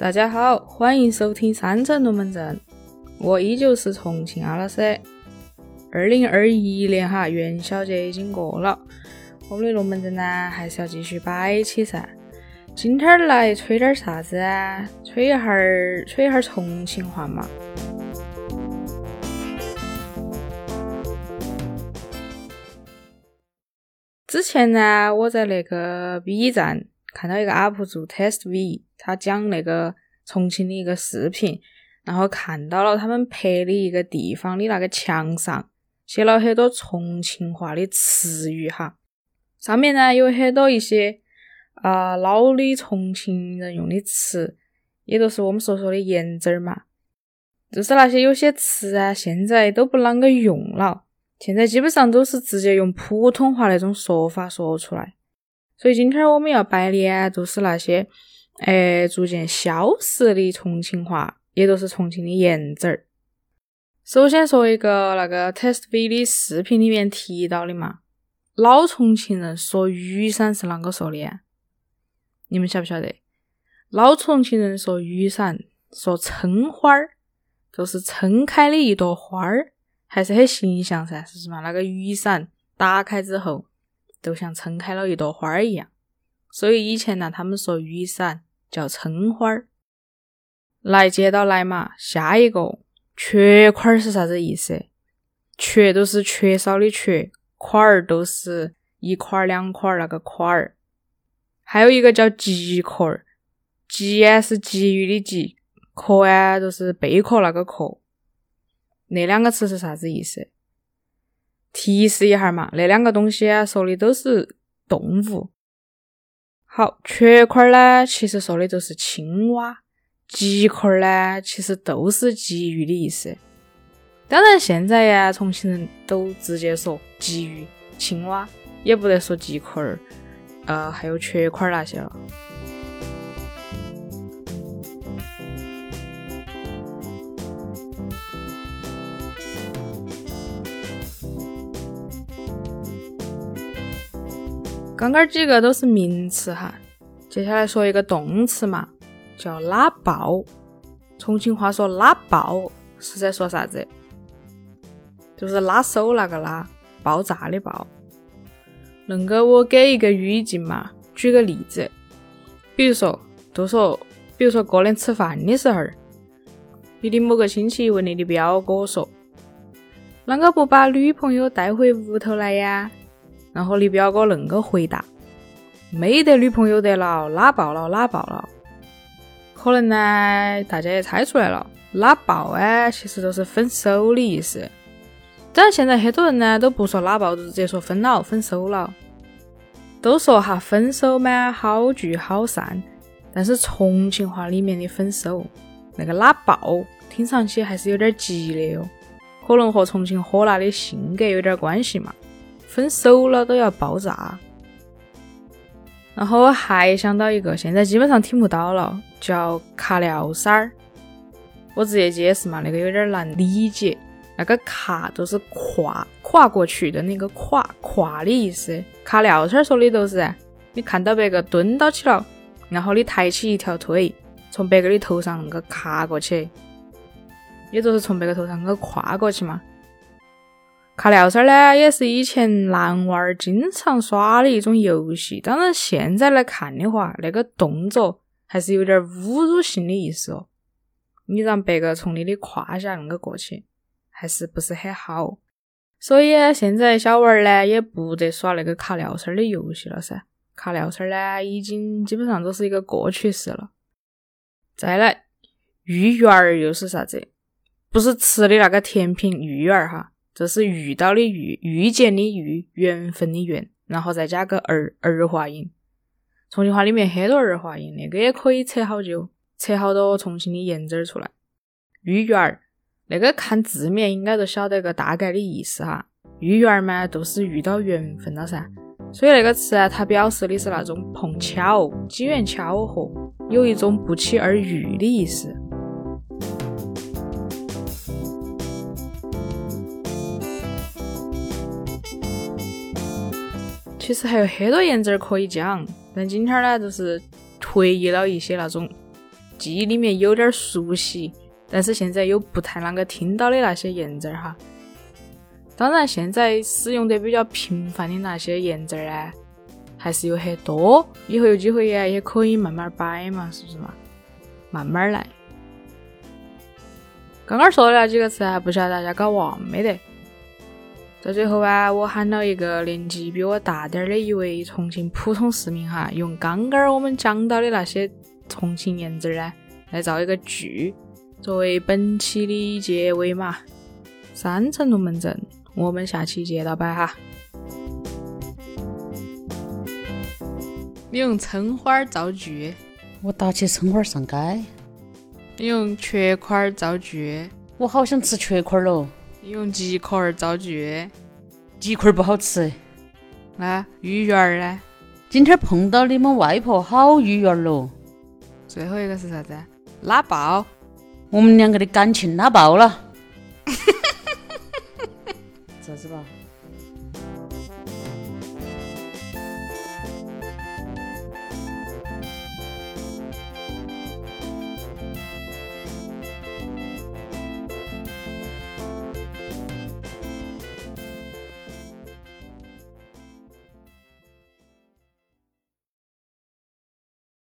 大家好，欢迎收听三城龙门阵，我依旧是重庆阿拉斯。二零二一年哈，元宵节已经过了，我们的龙门阵呢还是要继续摆起噻。今天儿来吹点啥子啊？吹一哈儿，吹一哈儿重庆话嘛。之前呢，我在那个 B 站看到一个 UP 主 Test V，他讲那个重庆的一个视频，然后看到了他们拍的一个地方的那个墙上写了很多重庆话的词语哈，上面呢有很多一些啊老的重庆人用的词，也都是我们所说的言字儿嘛，就是那些有些词啊，现在都不啷个用了。现在基本上都是直接用普通话那种说法说出来，所以今天我们要摆的都是那些，哎，逐渐消失的重庆话，也都是重庆的言子儿。首先说一个那个 test V 的视频里面提到的嘛，老重庆人说雨伞是啷个说的？你们晓不晓得？老重庆人说雨伞，说撑花儿，就是撑开的一朵花儿。还是很形象噻，是不是嘛？那个雨伞打开之后，都像撑开了一朵花儿一样。所以以前呢，他们说雨伞叫撑花儿。来接到来嘛，下一个缺块儿是啥子意思？缺都是缺少的缺，块儿都是一块儿两块儿那个块儿。还有一个叫极壳儿，极啊是鲫鱼的极，壳啊都是贝壳那个壳。那两个词是啥子意思？提示一下嘛，那两个东西啊，说的都是动物。好，缺块儿呢，其实说的就是青蛙；鸡块儿呢，其实都是鲫鱼的意思。当然，现在呀，重庆人都直接说鲫鱼、青蛙，也不得说鸡块儿，呃，还有缺块儿那些了。刚刚几个都是名词哈，接下来说一个动词嘛，叫拉爆。重庆话说拉爆是在说啥子？就是拉手那个拉，爆炸的爆。恁个我给一个语境嘛，举个例子，比如说，都说，比如说过年吃饭的时候，你的某个亲戚问你的表哥说，啷个不把女朋友带回屋头来呀？然后你表哥恁个回答：“没得女朋友得了，拉爆了，拉爆了。”可能呢，大家也猜出来了，拉爆哎，其实都是分手的意思。当然，现在很多人呢都不说拉爆，就直接说分了，分手了。都说哈，分手嘛，好聚好散。但是重庆话里面的分手，那个拉爆，听上去还是有点激烈哦。可能和重庆火辣的性格有点关系嘛。分手了都要爆炸，然后我还想到一个，现在基本上听不到了，叫卡尿衫儿。我直接解释嘛，那个有点难理解。那个卡就是跨跨过去的那个跨跨的意思。卡尿衫儿说的都是，你看到别个蹲到起了，然后你抬起一条腿，从别个的头上那个卡过去，也就是从别个头上那个跨过去嘛。卡尿衫呢，也是以前男娃儿经常耍的一种游戏。当然，现在来看的话，那个动作还是有点侮辱性的意思哦。你让别个从你的胯下那个过去，还是不是很好。所以现在小娃儿呢，也不得耍那个卡尿衫的游戏了噻。卡尿衫呢，已经基本上都是一个过去式了。再来，芋圆儿又是啥子？不是吃的那个甜品芋圆儿哈。这是遇到的遇，遇见的遇，缘分的缘，然后再加个儿儿化音。重庆话里面很多儿化音，那个也可以扯好久，扯好多重庆的言字儿出来。芋圆儿，那个看字面应该都晓得个大概的意思哈。芋圆儿嘛，都是遇到缘分了噻。所以那个词啊，它表示的是那种碰巧、机缘巧合，有一种不期而遇的意思。其实还有很多言字儿可以讲，但今天呢，就是回忆了一些那种记忆里面有点熟悉，但是现在又不太啷个听到的那些言字儿哈。当然，现在使用的比较频繁的那些言字儿呢，还是有很多。以后有机会呀，也可以慢慢摆嘛，是不是嘛？慢慢来。刚刚说的那几个词啊，不晓得大家搞忘没得？在最后啊，我喊了一个年纪比我大点儿的一位重庆普通市民哈，用刚刚我们讲到的那些重庆言字呢，来造一个句，作为本期的结尾嘛。三层龙门阵，我们下期接着摆哈。你用葱花造句，我打起葱花上街。你用缺块儿造句，我好想吃缺块儿喽。你用鸡壳儿造句，鸡块儿不好吃。那芋圆儿呢？今天碰到你们外婆好芋圆儿喽。最后一个是啥子？拉爆。我们两个的感情拉爆了。啥子吧？